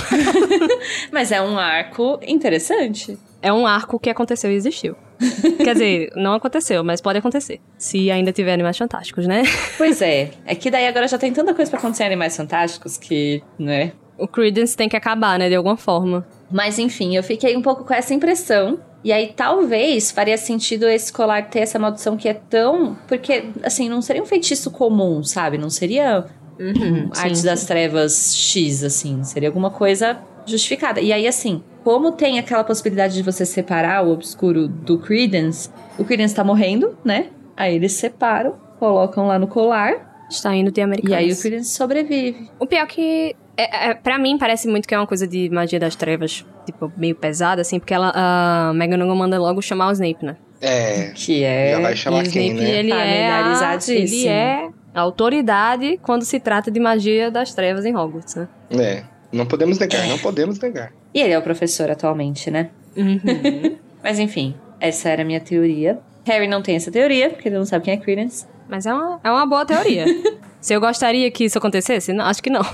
Mas é um arco interessante. é um arco que aconteceu e existiu. Quer dizer, não aconteceu, mas pode acontecer. Se ainda tiver Animais Fantásticos, né? Pois é. É que daí agora já tem tanta coisa pra acontecer em Animais Fantásticos que, né? O Credence tem que acabar, né? De alguma forma. Mas enfim, eu fiquei um pouco com essa impressão. E aí talvez faria sentido esse colar ter essa maldição que é tão. Porque, assim, não seria um feitiço comum, sabe? Não seria Uhum, Artes das Trevas X, assim. Seria alguma coisa justificada. E aí, assim, como tem aquela possibilidade de você separar o obscuro do Credence, o Credence tá morrendo, né? Aí eles separam, colocam lá no colar, Está indo de e americanos. aí o Credence sobrevive. O pior que. É, é, pra mim, parece muito que é uma coisa de magia das trevas, tipo, meio pesada, assim, porque ela, a McGonagall manda logo chamar o Snape, né? É. Que é. Já vai E chamar o quem, Snape, né? ele é, a, ele é a autoridade quando se trata de magia das trevas em Hogwarts, né? É. Não podemos negar, não podemos negar. E ele é o professor atualmente, né? Uhum. Mas enfim, essa era a minha teoria. Harry não tem essa teoria, porque ele não sabe quem é Credence. Mas é uma, é uma boa teoria. Se eu gostaria que isso acontecesse, não, acho que não.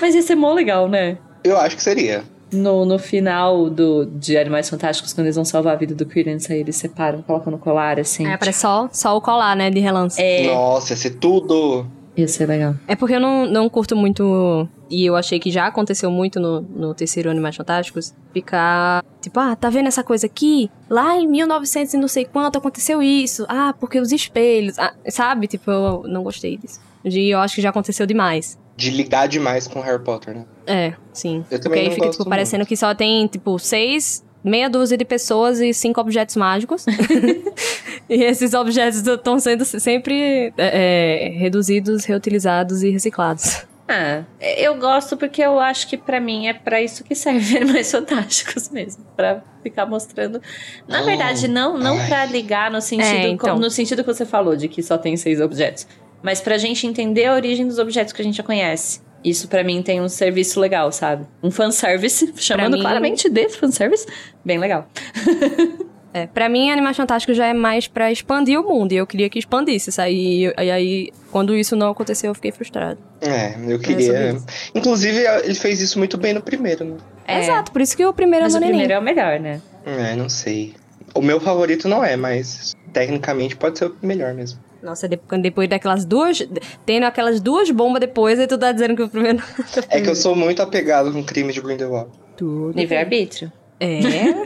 Mas ia ser mó legal, né? Eu acho que seria. No, no final do, de Animais Fantásticos, quando eles vão salvar a vida do Credence, aí eles separam, colocam no colar, assim. É, parece só, só o colar, né, de relance. É, Nossa, ia ser tudo. ia ser legal. É porque eu não, não curto muito, e eu achei que já aconteceu muito no, no terceiro Animais Fantásticos, ficar tipo, ah, tá vendo essa coisa aqui? Lá em 1900 e não sei quanto aconteceu isso. Ah, porque os espelhos, ah, sabe? Tipo, eu não gostei disso. E eu acho que já aconteceu demais. De ligar demais com Harry Potter, né? É, sim. Eu Porque aí fica, tipo, parecendo que só tem, tipo, seis, meia dúzia de pessoas e cinco objetos mágicos. e esses objetos estão sendo sempre é, é, reduzidos, reutilizados e reciclados. Ah, eu gosto porque eu acho que pra mim é pra isso que serve Animais Fantásticos mesmo. Pra ficar mostrando. Na Oh, verdade, não, não pra ligar no sentido, É, então. no sentido que você falou, de que só tem seis objetos. Mas pra gente entender a origem dos objetos que a gente já conhece. Isso pra mim tem um serviço legal, sabe? Um fanservice, chamando mim- claramente de fanservice. Bem legal. É, pra mim, Animais Fantásticos já é mais pra expandir o mundo. E eu queria que expandisse aí. E aí, quando isso não aconteceu, eu fiquei frustrado. É, eu sobre queria. Inclusive, ele fez isso muito bem no primeiro, né? É, Exato, por isso que o primeiro Mas é o o neném. primeiro é o melhor, né? É, não sei. O meu favorito não é, mas tecnicamente pode ser o melhor mesmo. Nossa, depois daquelas duas. Tendo aquelas duas bombas depois, aí tu tá dizendo que o primeiro. É que eu sou muito apegado com crime de Grindelwald. Tudo. Livre-arbítrio. É,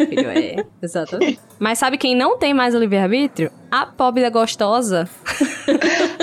filho, é. Exatamente. Mas sabe quem não tem mais o livre-arbítrio? A pobre da gostosa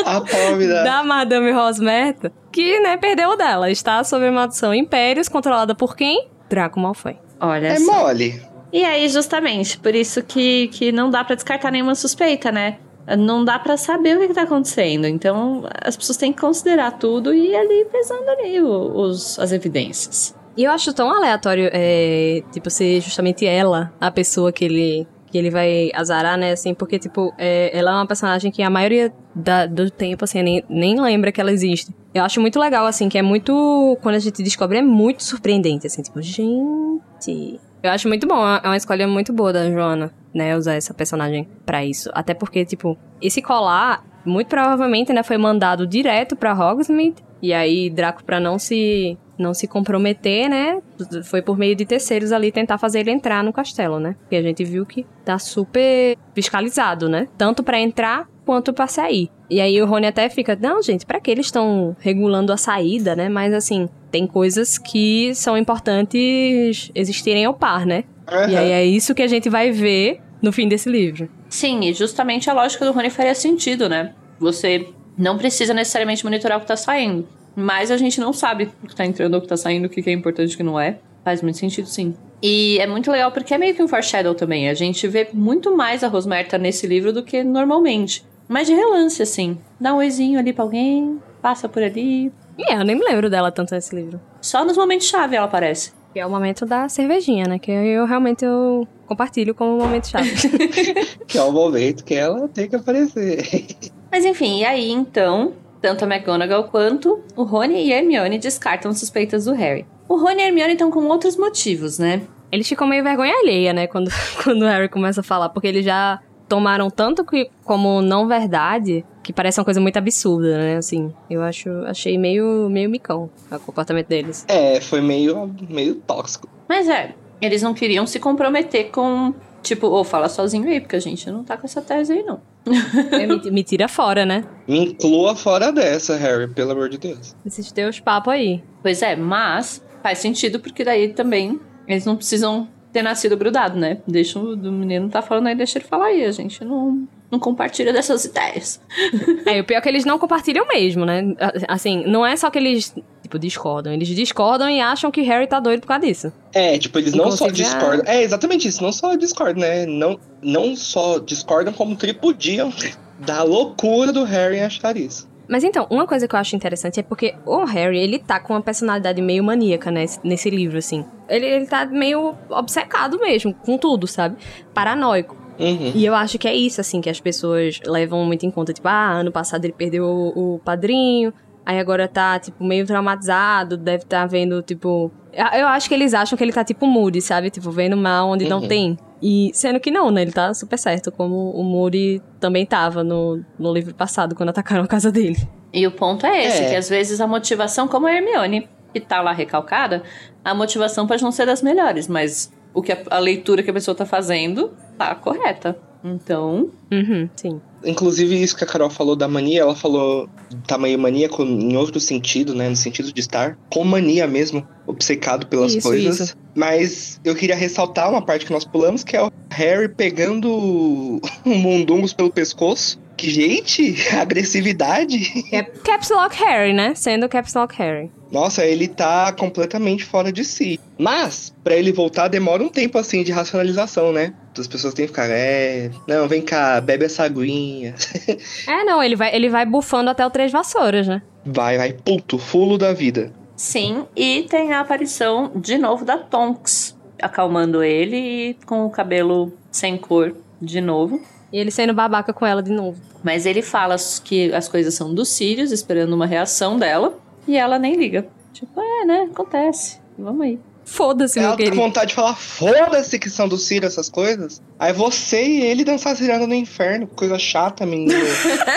A pobre da... da Madame Rosmerta, que, né, perdeu o dela. Está sob a maldição Impérios, controlada por quem? Draco Malfoy. Olha É só. mole. E aí, justamente, por isso que, que não dá pra descartar nenhuma suspeita, né? Não dá pra saber o que, que tá acontecendo. Então, as pessoas têm que considerar tudo e ir ali pesando ali os, as evidências. E eu acho tão aleatório, é, tipo, ser justamente ela a pessoa que ele, que ele vai azarar, né, assim, porque, tipo, é, ela é uma personagem que a maioria da- do tempo, assim, nem, nem lembra que ela existe. Eu acho muito legal, assim, que é muito, quando a gente descobre, é muito surpreendente, assim, tipo, gente... Eu acho muito bom, é uma escolha muito boa da Joana, né, usar essa personagem pra isso. Até porque, tipo, esse colar, muito provavelmente, né, foi mandado direto pra Hogsmeade, e aí Draco, pra não se não se comprometer, né? Foi por meio de terceiros ali tentar fazer ele entrar no castelo, né? Porque a gente viu que tá super fiscalizado, né? Tanto pra entrar quanto pra sair. E aí o Rony até fica, não, gente, pra que eles estão regulando a saída, né? Mas assim, tem coisas que são importantes existirem ao par, né? E aí é isso que a gente vai ver no fim desse livro. Sim, e justamente a lógica do Rony faria sentido, né? Você não precisa necessariamente monitorar o que tá saindo. Mas a gente não sabe o que tá entrando ou o que tá saindo, o que que é importante e o que não é. Faz muito sentido, sim. E é muito legal porque é meio que um foreshadow também. A gente vê muito mais a Rosmerta nesse livro do que normalmente. Mas de relance, assim. Dá um oizinho ali pra alguém, passa por ali. E é, eu nem me lembro dela tanto nesse livro. Só nos momentos-chave ela aparece. Que é o momento da cervejinha, né? Que eu realmente eu compartilho como momento chave. Que é o momento que ela tem que aparecer. Mas enfim, e aí então, tanto a McGonagall quanto o Rony e a Hermione descartam suspeitas do Harry. O Rony e a Hermione estão com outros motivos, né? Eles ficam meio vergonha alheia, né? Quando, quando o Harry começa a falar, porque eles já tomaram tanto que, como não verdade que parece uma coisa muito absurda, né? Assim, eu acho, achei meio, meio micão o comportamento deles. É, foi meio, meio tóxico. Mas é, eles não queriam se comprometer com, tipo, ou fala sozinho aí, porque a gente não tá com essa tese aí, não. É, me, me tira fora, né? Me inclua fora dessa, Harry, pelo amor de Deus. Esses teus papos aí. Pois é, mas faz sentido porque daí também eles não precisam ter nascido grudado, né? Deixa o do menino tá falando aí, deixa ele falar aí, a gente não, não compartilha dessas ideias. É, o pior é que eles não compartilham mesmo, né? Assim, não é só que eles, tipo, discordam. Eles discordam e acham que Harry tá doido por causa disso. É, tipo, eles não só Inclusive, discordam. É, exatamente isso, não só discordam, né? Não, não só discordam, como tripudiam da loucura do Harry achar isso. Mas então, uma coisa que eu acho interessante é porque o Harry, ele tá com uma personalidade meio maníaca né, nesse livro, assim. Ele, ele tá meio obcecado mesmo, com tudo, sabe? Paranoico. Uhum. E eu acho que é isso, assim, que as pessoas levam muito em conta. Tipo, ah, ano passado ele perdeu o, o padrinho, aí agora tá, tipo, meio traumatizado, deve estar vendo, tipo... Eu acho que eles acham que ele tá, tipo, Moody, sabe? Tipo, vendo mal onde não Uhum. tem. E sendo que não, né? Ele tá super certo, como o Moody também tava no, no livro passado, quando atacaram a casa dele. E o ponto é esse, É. que às vezes a motivação, como a Hermione, que tá lá recalcada, a motivação pode não ser das melhores, mas o que a, a leitura que a pessoa tá fazendo tá correta. Então, Uhum, sim. Inclusive, isso que a Carol falou da mania, ela falou tamanho maníaco em outro sentido, né? No sentido de estar com mania mesmo, obcecado pelas Isso, coisas. isso. Mas eu queria ressaltar uma parte que nós pulamos, que é o Harry pegando o Mundungos pelo pescoço. Que, gente, agressividade. É Caps Lock Harry, né? Sendo Caps Lock Harry. Nossa, ele tá completamente fora de si. Mas, pra ele voltar, demora um tempo assim de racionalização, né? As pessoas têm que ficar, é. Não, vem cá, bebe essa aguinha. É, não, ele vai, ele vai bufando até o Três Vassouras, né? Vai, vai, puto, fulo da vida. sim, e tem a aparição de novo da Tonks, acalmando ele e com o cabelo sem cor de novo. E ele sendo babaca com ela de novo. Mas ele fala que as coisas são dos Sirius, esperando uma reação dela, e ela nem liga. Tipo, é, né? Acontece. Vamos aí. Foda-se, meu Ela tá com querido. vontade de falar, foda-se que são do Ciro essas coisas. Aí você e ele dançar ciranda no inferno. Coisa chata, menino.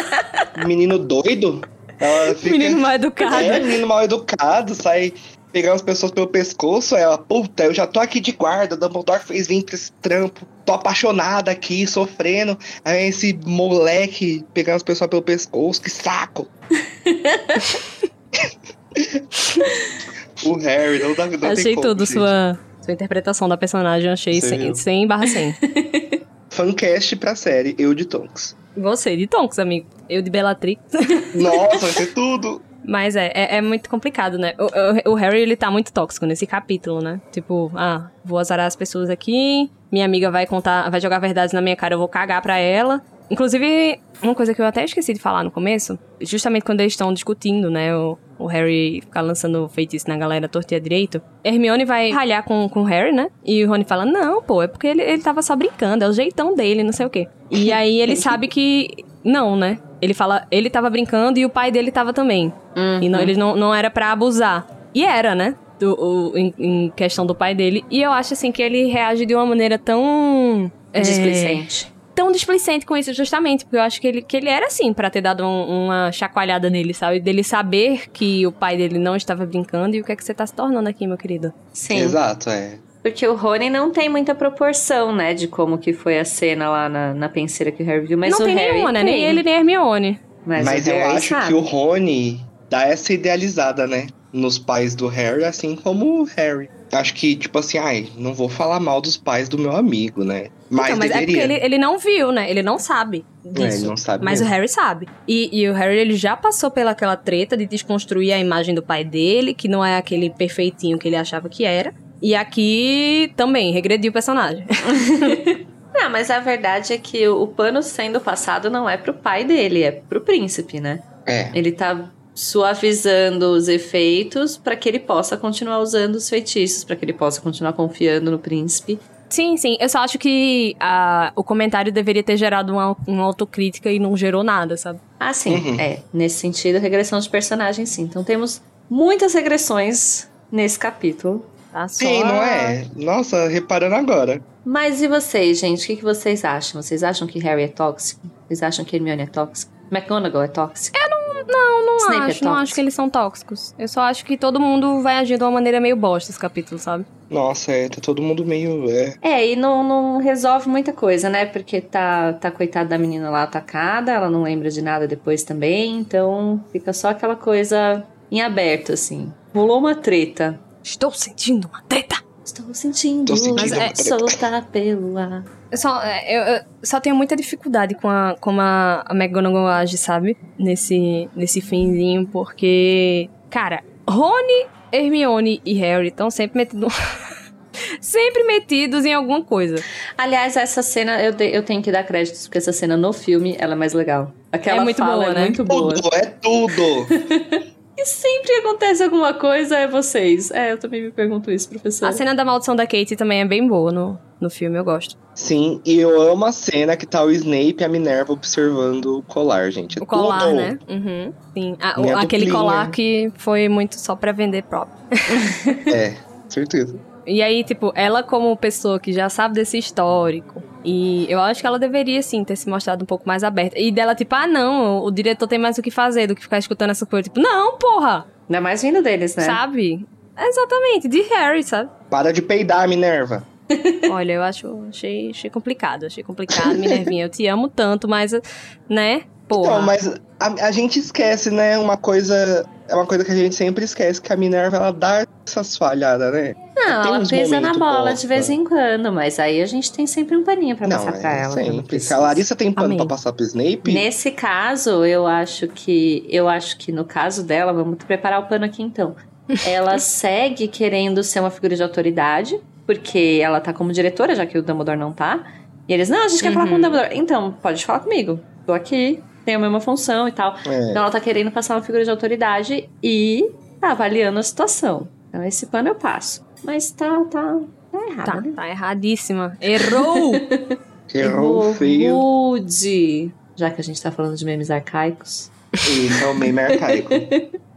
menino doido. Ela fica. Menino mal educado. É, menino mal educado, sai pegando as pessoas pelo pescoço. Aí ela, puta, eu já tô aqui de guarda. Dumbledore fez vir pra esse trampo. Tô apaixonada aqui, sofrendo. Aí esse moleque pegando as pessoas pelo pescoço, que saco. o Harry, não dá não Achei como, tudo, gente. sua, sua interpretação da personagem. Achei Você 100, viu? 100 barra 100. Fancast pra série, eu de Tonks. Você, de Tonks, amigo. Eu de Bellatrix. Nossa, vai ser tudo! Mas é, é, é muito complicado, né? O, o- o Harry, ele tá muito tóxico nesse capítulo, né? Tipo, ah, vou azarar as pessoas aqui, minha amiga vai contar, vai jogar verdades na minha cara, eu vou cagar pra ela. Inclusive, uma coisa que eu até esqueci de falar no começo, justamente quando eles estão discutindo, né? O, o Harry ficar lançando feitiço na galera torta à direito. Hermione vai ralhar com, com o Harry, né? E o Rony fala, não, pô, é porque ele, ele tava só brincando, é o jeitão dele, não sei o quê. E aí ele sabe que não, né? Ele fala, ele tava brincando e o pai dele tava também. E não, ele não, não era pra abusar. E era, né? Do, o- em, em questão do pai dele. E eu acho, assim, que ele reage de uma maneira tão... é, Displicente. Tão displicente com isso, justamente. Porque eu acho que ele, que ele era, assim, pra ter dado um- uma chacoalhada nele, sabe? Dele saber que o pai dele não estava brincando. E o que é que você tá se tornando aqui, meu querido? Sim. Exato, é. Porque o Rony não tem muita proporção, né, de como que foi a cena lá na, na penseira que o Harry viu. Mas não o tem Harry nenhuma, né? tem. Nem ele, nem a Hermione. Mas, Mas, eu acho sabe. que o Rony dá essa idealizada, né? Nos pais do Harry, assim como o Harry. Acho que, tipo assim, ai, não vou falar mal dos pais do meu amigo, né? Mas, Então, mas é porque deveria. ele, ele não viu, né? Ele não sabe É, disso. ele não sabe Mas mesmo. o Harry sabe. E, e o Harry, ele já passou pelaquela treta de desconstruir a imagem do pai dele, que não é aquele perfeitinho que ele achava que era. E aqui também, regrediu o personagem. Não, mas a verdade é que o pano sendo passado não é pro pai dele, é pro príncipe, né? É. Ele tá suavizando os efeitos pra que ele possa continuar usando os feitiços, pra que ele possa continuar confiando no príncipe. Sim, sim. Eu só acho que ah, o comentário deveria ter gerado uma, uma autocrítica e não gerou nada, sabe? Ah, sim, Uhum. é. Nesse sentido, regressão de personagem, sim. Então temos muitas regressões nesse capítulo. Tá só... Sim, não é? Nossa, reparando agora. Mas e vocês, gente? O que, que vocês acham? Vocês acham que Harry é tóxico? Vocês acham que Hermione é tóxica? McGonagall é tóxica? Não, não Snape é acho, não tóxico. acho que eles são tóxicos. Eu só acho que todo mundo vai agir de uma maneira meio bosta esse capítulo, sabe? Nossa, é, tá todo mundo meio. É. É, e não, não resolve muita coisa, né? Porque tá, tá coitada da menina lá atacada, ela não lembra de nada depois também, então fica só aquela coisa em aberto, assim. Rolou uma treta. Estou sentindo uma treta. Estou sentindo, Tô sentindo mas uma é treta. soltar pelo ar. Eu só, é, eu, eu só tenho muita dificuldade com a, como a, a McGonagall age, sabe? Nesse, nesse finzinho, porque, cara, Rony, Hermione e Harry estão sempre metidos. sempre metidos em alguma coisa. Aliás, essa cena eu, de- eu tenho que dar créditos, porque essa cena no filme ela é mais legal. Aquela É muito fala boa, é né? muito boa. Tudo, é tudo! E sempre que acontece alguma coisa é vocês. É, eu também me pergunto isso, professor. A cena da maldição da Kate também é bem boa no, no filme, eu gosto. Sim, e eu amo a cena que tá o Snape e a Minerva observando o colar, gente. É O colar, tudo. né? Uhum. Sim. Ah, o- aquele duplinha. colar que foi muito só pra vender próprio. É, certeza. E aí, tipo, ela como pessoa que já sabe desse histórico, e eu acho que ela deveria, sim, ter se mostrado um pouco mais aberta. E dela, tipo, ah, não, o diretor tem mais o que fazer do que ficar escutando essa coisa. Tipo, não, porra! Ainda mais vindo deles, né? Sabe? Exatamente, de Harry, sabe? Para de peidar, Minerva. Olha, eu acho, achei, achei complicado, achei complicado, Minervinha, eu te amo tanto, mas, né, porra. Então, mas a, a gente esquece, né? Uma coisa. É uma coisa que a gente sempre esquece, que a Minerva ela dá essas falhadas, né? Não, Tem ela pisa na bola bosta. de vez em quando, mas aí a gente tem sempre um paninho pra Não, passar é pra ela. sempre. Se precisa. a Larissa tem pano Amém. pra passar pro Snape, Nesse caso, eu acho que. Eu acho que no caso dela, vamos preparar o pano aqui então. Ela segue querendo ser uma figura de autoridade, porque ela tá como diretora, já que o Dumbledore não tá. E eles, não, a gente quer falar com o Uhum. Dumbledore. Então, pode falar comigo. Tô aqui, tenho a mesma função e tal. é, Então ela tá querendo passar uma figura de autoridade e tá avaliando a situação. Então esse pano eu passo. Mas tá, tá, tá errado, Tá, né? tá erradíssima. Errou! errou feio. Rude. Já que a gente tá falando de memes arcaicos. Esse é o meme arcaico.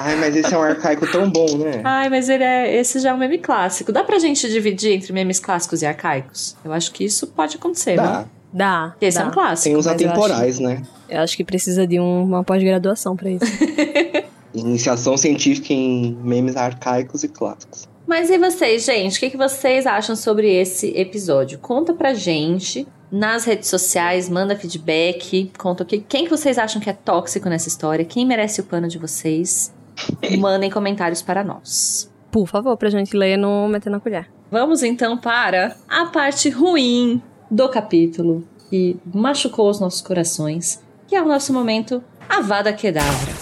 Ai, mas esse é um arcaico tão bom, né? Ai, mas ele é, esse já é um meme clássico. Dá pra gente dividir entre memes clássicos e arcaicos? Eu acho que isso pode acontecer, Dá. né? Dá. Porque esse é dá. um clássico. Tem os mas eu atemporais, né? Eu acho que precisa de um- uma pós-graduação pra isso. Iniciação científica em memes arcaicos e clássicos. Mas e vocês, gente? O que, que vocês acham sobre esse episódio? Conta pra gente nas redes sociais, manda feedback, conta o que, quem que vocês acham que é tóxico nessa história, quem merece o pano de vocês. Mandem comentários para nós. Por favor, pra gente ler no Metendo a Colher. Vamos então para a parte ruim do capítulo que machucou os nossos corações, que é o nosso momento Avada Kedavra.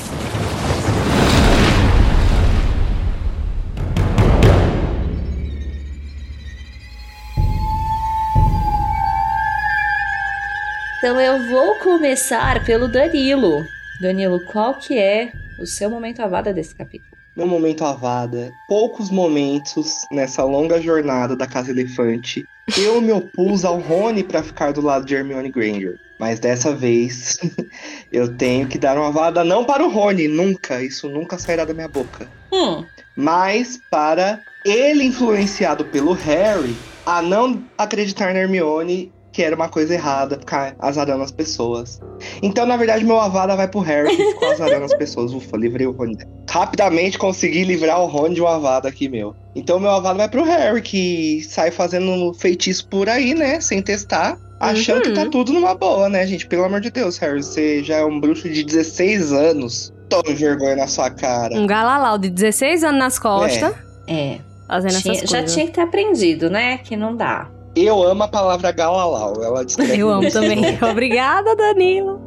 Então eu vou começar pelo Danilo. Danilo, qual que é o seu momento Avada desse capítulo? Meu momento avada, poucos momentos nessa longa jornada da Casa Elefante, eu me opus ao Rony pra ficar do lado de Hermione Granger. Mas dessa vez, eu tenho que dar uma avada não para o Rony, nunca, isso nunca sairá da minha boca. Hum, Mas para ele influenciado pelo Harry a não acreditar na Hermione que era uma coisa errada ficar azarando as pessoas. Então, na verdade, meu avada vai pro Harry que ficou azarando as pessoas. Ufa, livrei o Rony. Rapidamente consegui livrar o Rony de um avada aqui, meu. Então, meu avada vai pro Harry que sai fazendo feitiço por aí, né? Sem testar. Achando que tá Uhum. tudo numa boa, né, gente? Pelo amor de Deus, Harry, você já é um bruxo de 16 anos. Tome vergonha na sua cara. Um galalau de 16 anos nas costas, é. fazendo Tinha- essas já coisas. tinha que ter aprendido, né? Que não dá. Eu amo a palavra galalau. Ela descreve Eu amo também. Obrigada, Danilo.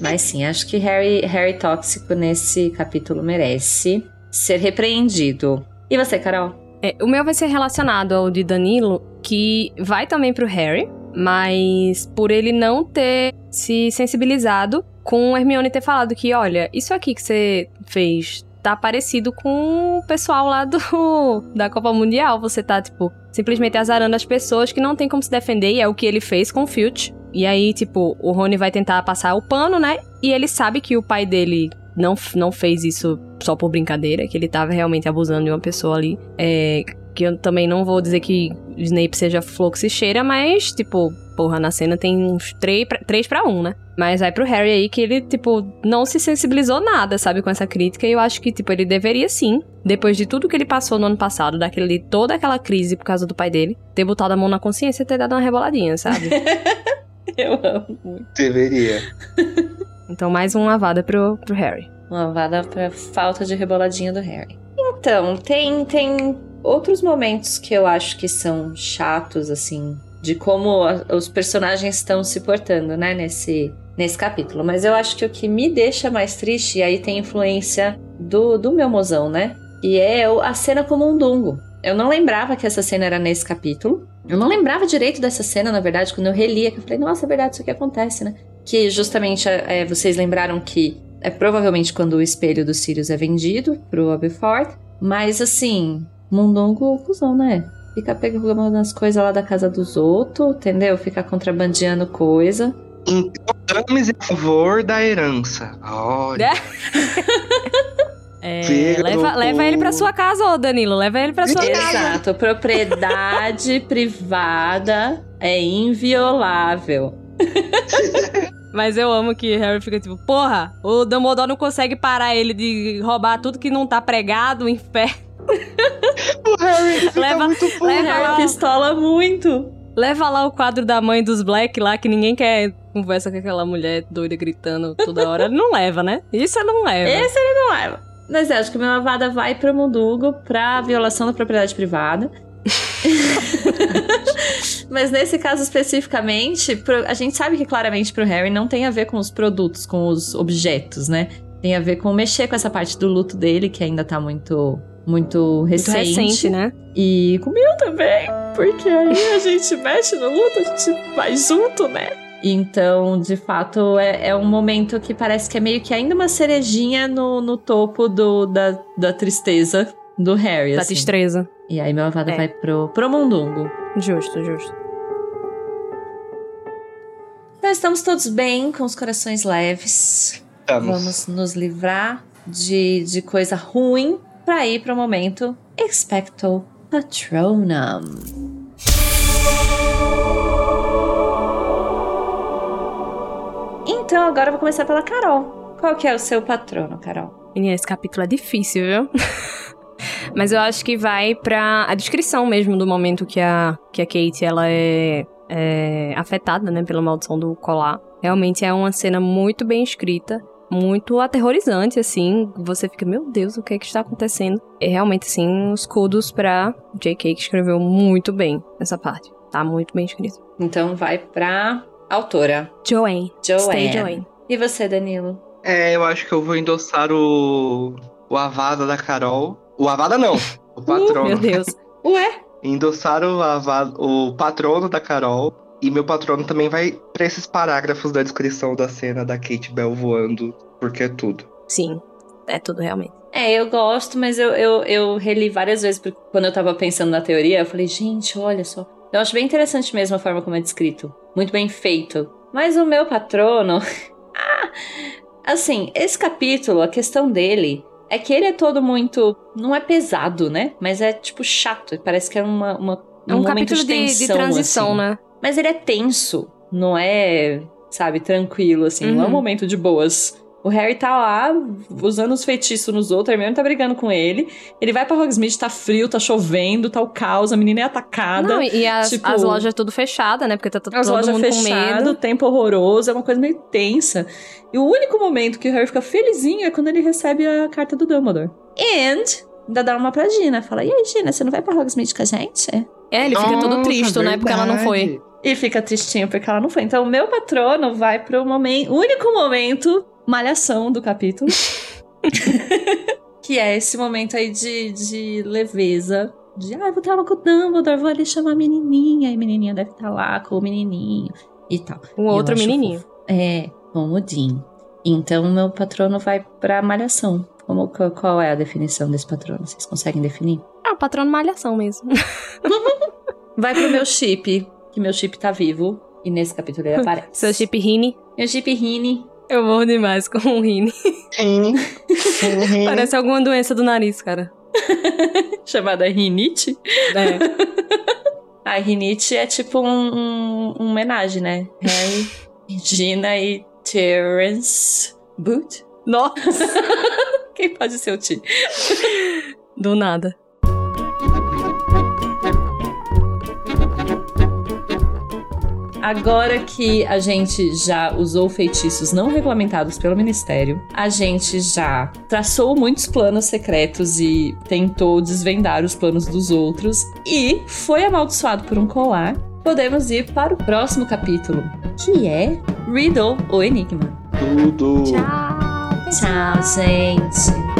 Mas sim, acho que Harry, Harry tóxico nesse capítulo merece ser repreendido. E você, Carol? É, o meu vai ser relacionado ao de Danilo, que vai também pro Harry, mas por ele não ter se sensibilizado com Hermione ter falado que, olha, isso aqui que você fez tá parecido com o pessoal lá do da Copa Mundial. Você tá, tipo, simplesmente azarando as pessoas que não tem como se defender, e é o que ele fez com o Filch. E aí, tipo, o Rony vai tentar passar o pano, né? E ele sabe que o pai dele não, não fez isso só por brincadeira, que ele tava realmente abusando de uma pessoa ali. É, que eu também não vou dizer que Snape seja flor cheira, mas, tipo, porra, na cena tem uns três pra, três pra um, né? Mas vai pro Harry aí que ele, tipo, não se sensibilizou nada, sabe, com essa crítica. E eu acho que, tipo, ele deveria sim, depois de tudo que ele passou no ano passado, daquele, toda aquela crise por causa do pai dele, ter botado a mão na consciência e ter dado uma reboladinha, sabe? Eu amo muito. Deveria. então, mais uma vada pro, pro Harry. Uma vada pra falta de reboladinha do Harry. Então, tem, tem outros momentos que eu acho que são chatos, assim, de como a- os personagens estão se portando, né, nesse, nesse capítulo. Mas eu acho que o que me deixa mais triste, e aí tem influência do, do meu mozão, né? E é a cena com o Mundungo. Eu não lembrava que essa cena era nesse capítulo. Eu não lembrava direito dessa cena, na verdade, quando eu relia, que eu falei, nossa, é verdade, isso aqui acontece, né? Que justamente é, vocês lembraram que é provavelmente quando o espelho do Sirius é vendido pro Aberforth. Mas assim, Mundungo, cuzão, né? Fica pegando as coisas lá da casa dos outros, entendeu? Fica contrabandeando coisa. Então, dames em favor da herança. Olha. É, Pega leva, leva ele pra sua casa, ô Danilo. Leva ele pra sua casa. Exato, propriedade privada é inviolável. Mas eu amo que Harry fica tipo, porra, o Dumbledore não consegue parar ele de roubar tudo que não tá pregado, o inferno. O Harry fica Leva- leva Harry lá. pistola muito. Leva lá o quadro da mãe dos Black lá, que ninguém quer conversa com aquela mulher doida gritando toda hora. Ele não leva, né? Isso ele não leva. Esse ele não leva. Mas eu acho que a minha vada vai pro Mundugo pra violação da propriedade privada. Mas nesse caso especificamente, pro- a gente sabe que claramente pro Harry não tem a ver com os produtos, com os objetos, né? Tem a ver com mexer com essa parte do luto dele, que ainda tá muito, muito Muito recente. recente, né? E com o meu também, porque aí a gente mexe no luto, a gente vai junto, né? Então, de fato, é, é um momento que parece que é meio que ainda uma cerejinha no, no topo do, da, da tristeza do Harry, Da assim. destreza. E aí meu avada É. vai pro, pro Mundungo. Justo, justo. Então estamos todos bem, com os corações leves. Estamos. Vamos nos livrar de, de coisa ruim pra ir pro momento Expecto Patronum. Então agora eu vou começar pela Carol. Qual que é o seu patrono, Carol? Menina, esse capítulo é difícil, viu? Mas eu acho que vai pra a descrição mesmo do momento que a, que a Kate ela é, é afetada, né, pela maldição do colar. Realmente é uma cena muito bem escrita, muito aterrorizante, assim. Você fica, meu Deus, o que é que está acontecendo? É realmente, assim, os kudos pra J.K. que escreveu muito bem essa parte. Tá muito bem escrito. Então vai pra autora, Joanne. Stay Joanne. Joanne. E você, Danilo? É, eu acho que eu vou endossar o. O Avada da Carol. O Avada não. O patrono. Meu Deus. Ué? Endossar o, avada, o patrono da Carol. E meu patrono também vai pra esses parágrafos da descrição da cena da Kate Bell voando. Porque é tudo. Sim, é tudo realmente. É, eu gosto, mas eu, eu, eu reli várias vezes porque quando eu tava pensando na teoria. Eu falei, gente, olha só. Eu acho bem interessante mesmo a forma como é descrito. Muito bem feito. Mas o meu patrono. ah, assim, esse capítulo, a questão dele é que ele é todo muito. Não é pesado, né? Mas é tipo chato. Parece que é uma. uma É um, momento capítulo de, de tensão, transição, assim. né? Mas ele é tenso, não é, sabe, tranquilo, assim, não é um Uhum. momento de boas. O Harry tá lá, usando os feitiços nos outros, a Hermione tá brigando com ele. Ele vai pra Hogsmeade, tá frio, tá chovendo, tá o caos, a menina é atacada. Não, e as, tipo- as lojas tudo fechadas, né? Porque tá todo As todo lojas mundo com fechadas, medo. o tempo horroroso, é uma coisa meio tensa. E o único momento que o Harry fica felizinho é quando ele recebe a carta do Dumbledore. And ainda dá uma pra Gina, fala, e aí Gina, você não vai pra Hogsmeade com a gente? É, ele fica todo Nossa, triste, né? Porque ela não foi. E fica tristinho porque ela não foi. Então, o meu patrono vai pro momento, único momento malhação do capítulo. que é esse momento aí de, de leveza. De, ah, eu vou estar lá com o Dumbledore, vou ali chamar a menininha. E a menininha deve estar lá com o menininho e tal. Um outro menininho. fofo. É, com o Dean. Então, meu patrono vai pra malhação. Como, qual, qual é a definição desse patrono? Vocês conseguem definir? Ah, o patrono malhação mesmo. Vai pro meu chip, que meu chip tá vivo. E nesse capítulo ele aparece. Seu chip Rini. Meu chip Rini. Eu morro demais com o Rini. Rini. Parece alguma doença do nariz, cara. chamada rinite. É. A rinite é tipo um, um, um homenagem, né? Harry, Regina e Terence Boot. Nossa, Quem pode ser o Ti? do nada. Agora que a gente já usou feitiços não regulamentados pelo Ministério, a gente já traçou muitos planos secretos e tentou desvendar os planos dos outros e foi amaldiçoado por um colar, podemos ir para o próximo capítulo, que é Riddle ou Enigma. Tudo. Tchau. Tchau, gente.